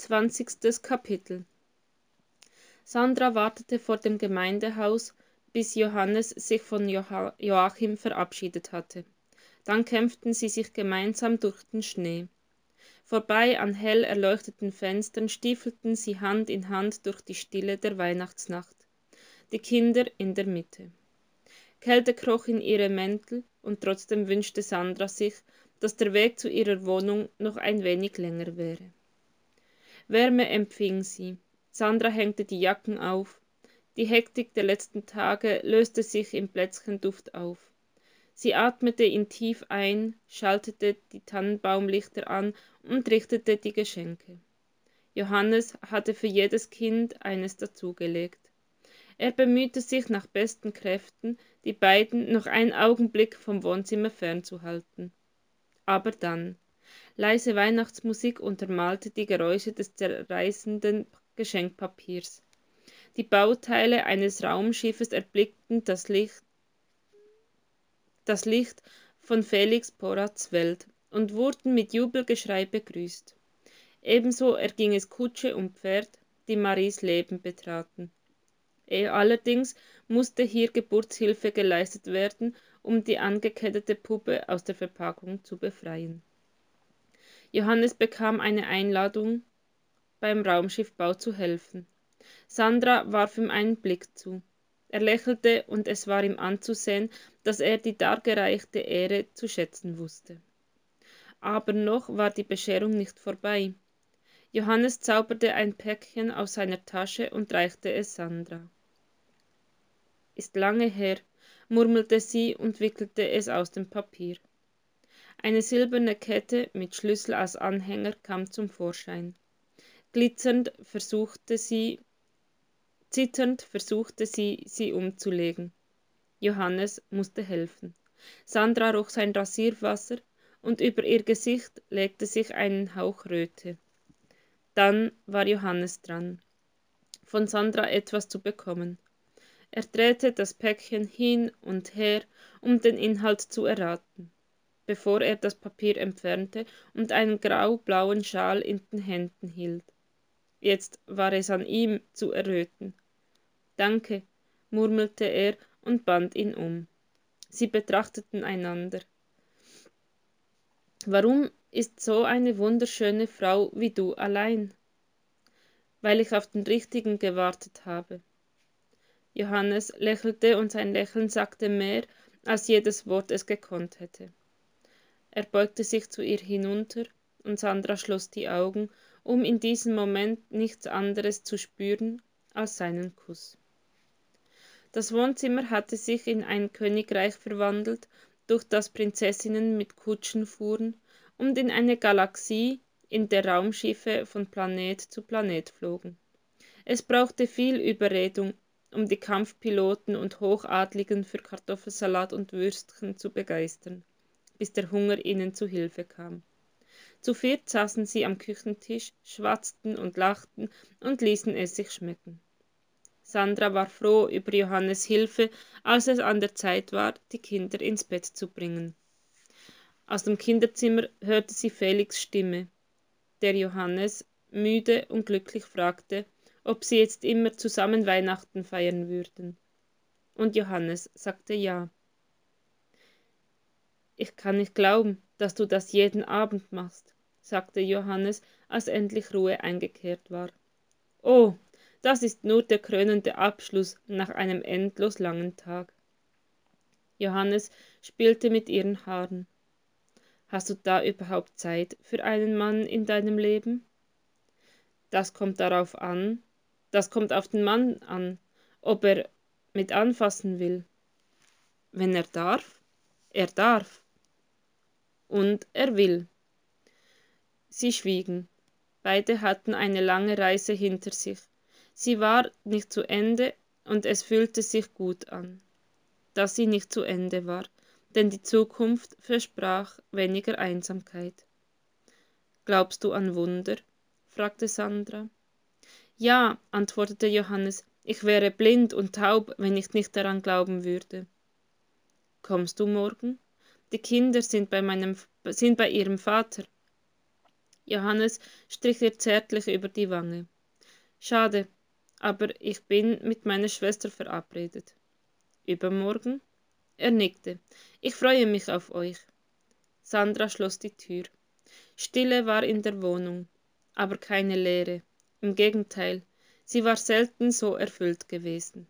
Zwanzigstes Kapitel Sandra wartete vor dem Gemeindehaus, bis Johannes sich von Joachim verabschiedet hatte. Dann kämpften sie sich gemeinsam durch den Schnee. Vorbei an hell erleuchteten Fenstern stiefelten sie Hand in Hand durch die Stille der Weihnachtsnacht, die Kinder in der Mitte. Kälte kroch in ihre Mäntel, und trotzdem wünschte Sandra sich, dass der Weg zu ihrer Wohnung noch ein wenig länger wäre. Wärme empfing sie. Sandra hängte die Jacken auf. Die Hektik der letzten Tage löste sich im Plätzchenduft auf. Sie atmete ihn tief ein, schaltete die Tannenbaumlichter an und richtete die Geschenke. Johannes hatte für jedes Kind eines dazugelegt. Er bemühte sich nach besten Kräften, die beiden noch einen Augenblick vom Wohnzimmer fernzuhalten. Aber dann, Leise Weihnachtsmusik untermalte die Geräusche des zerreißenden Geschenkpapiers. Die Bauteile eines Raumschiffes erblickten das Licht, das Licht von Felix Porats Welt und wurden mit Jubelgeschrei begrüßt. Ebenso erging es Kutsche und Pferd, die Maries Leben betraten. Allerdings musste hier Geburtshilfe geleistet werden, um die angekettete Puppe aus der Verpackung zu befreien. Johannes bekam eine Einladung, beim Raumschiffbau zu helfen. Sandra warf ihm einen Blick zu. Er lächelte, und es war ihm anzusehen, dass er die dargereichte Ehre zu schätzen wusste. Aber noch war die Bescherung nicht vorbei. Johannes zauberte ein Päckchen aus seiner Tasche und reichte es Sandra. Ist lange her, murmelte sie und wickelte es aus dem Papier. Eine silberne Kette mit Schlüssel als Anhänger kam zum Vorschein. Glitzernd versuchte sie, zitternd versuchte sie, sie umzulegen. Johannes musste helfen. Sandra roch sein Rasierwasser und über ihr Gesicht legte sich ein Hauch Röte. Dann war Johannes dran, von Sandra etwas zu bekommen. Er drehte das Päckchen hin und her, um den Inhalt zu erraten bevor er das Papier entfernte und einen graublauen Schal in den Händen hielt. Jetzt war es an ihm zu erröten. Danke, murmelte er und band ihn um. Sie betrachteten einander. Warum ist so eine wunderschöne Frau wie du allein? Weil ich auf den Richtigen gewartet habe. Johannes lächelte und sein Lächeln sagte mehr, als jedes Wort es gekonnt hätte. Er beugte sich zu ihr hinunter, und Sandra schloss die Augen, um in diesem Moment nichts anderes zu spüren als seinen Kuss. Das Wohnzimmer hatte sich in ein Königreich verwandelt, durch das Prinzessinnen mit Kutschen fuhren, und in eine Galaxie, in der Raumschiffe von Planet zu Planet flogen. Es brauchte viel Überredung, um die Kampfpiloten und Hochadligen für Kartoffelsalat und Würstchen zu begeistern bis der Hunger ihnen zu Hilfe kam. Zu viert saßen sie am Küchentisch, schwatzten und lachten und ließen es sich schmecken. Sandra war froh über Johannes Hilfe, als es an der Zeit war, die Kinder ins Bett zu bringen. Aus dem Kinderzimmer hörte sie Felix Stimme, der Johannes müde und glücklich fragte, ob sie jetzt immer zusammen Weihnachten feiern würden. Und Johannes sagte ja. Ich kann nicht glauben, dass du das jeden Abend machst, sagte Johannes, als endlich Ruhe eingekehrt war. Oh, das ist nur der krönende Abschluss nach einem endlos langen Tag. Johannes spielte mit ihren Haaren. Hast du da überhaupt Zeit für einen Mann in deinem Leben? Das kommt darauf an, das kommt auf den Mann an, ob er mit anfassen will. Wenn er darf, er darf und er will. Sie schwiegen. Beide hatten eine lange Reise hinter sich. Sie war nicht zu Ende und es fühlte sich gut an, dass sie nicht zu Ende war, denn die Zukunft versprach weniger Einsamkeit. Glaubst du an Wunder? fragte Sandra. Ja, antwortete Johannes, ich wäre blind und taub, wenn ich nicht daran glauben würde. Kommst du morgen? Die Kinder sind bei, meinem, sind bei ihrem Vater. Johannes strich ihr zärtlich über die Wange. Schade, aber ich bin mit meiner Schwester verabredet. Übermorgen? Er nickte. Ich freue mich auf euch. Sandra schloss die Tür. Stille war in der Wohnung, aber keine Leere. Im Gegenteil, sie war selten so erfüllt gewesen.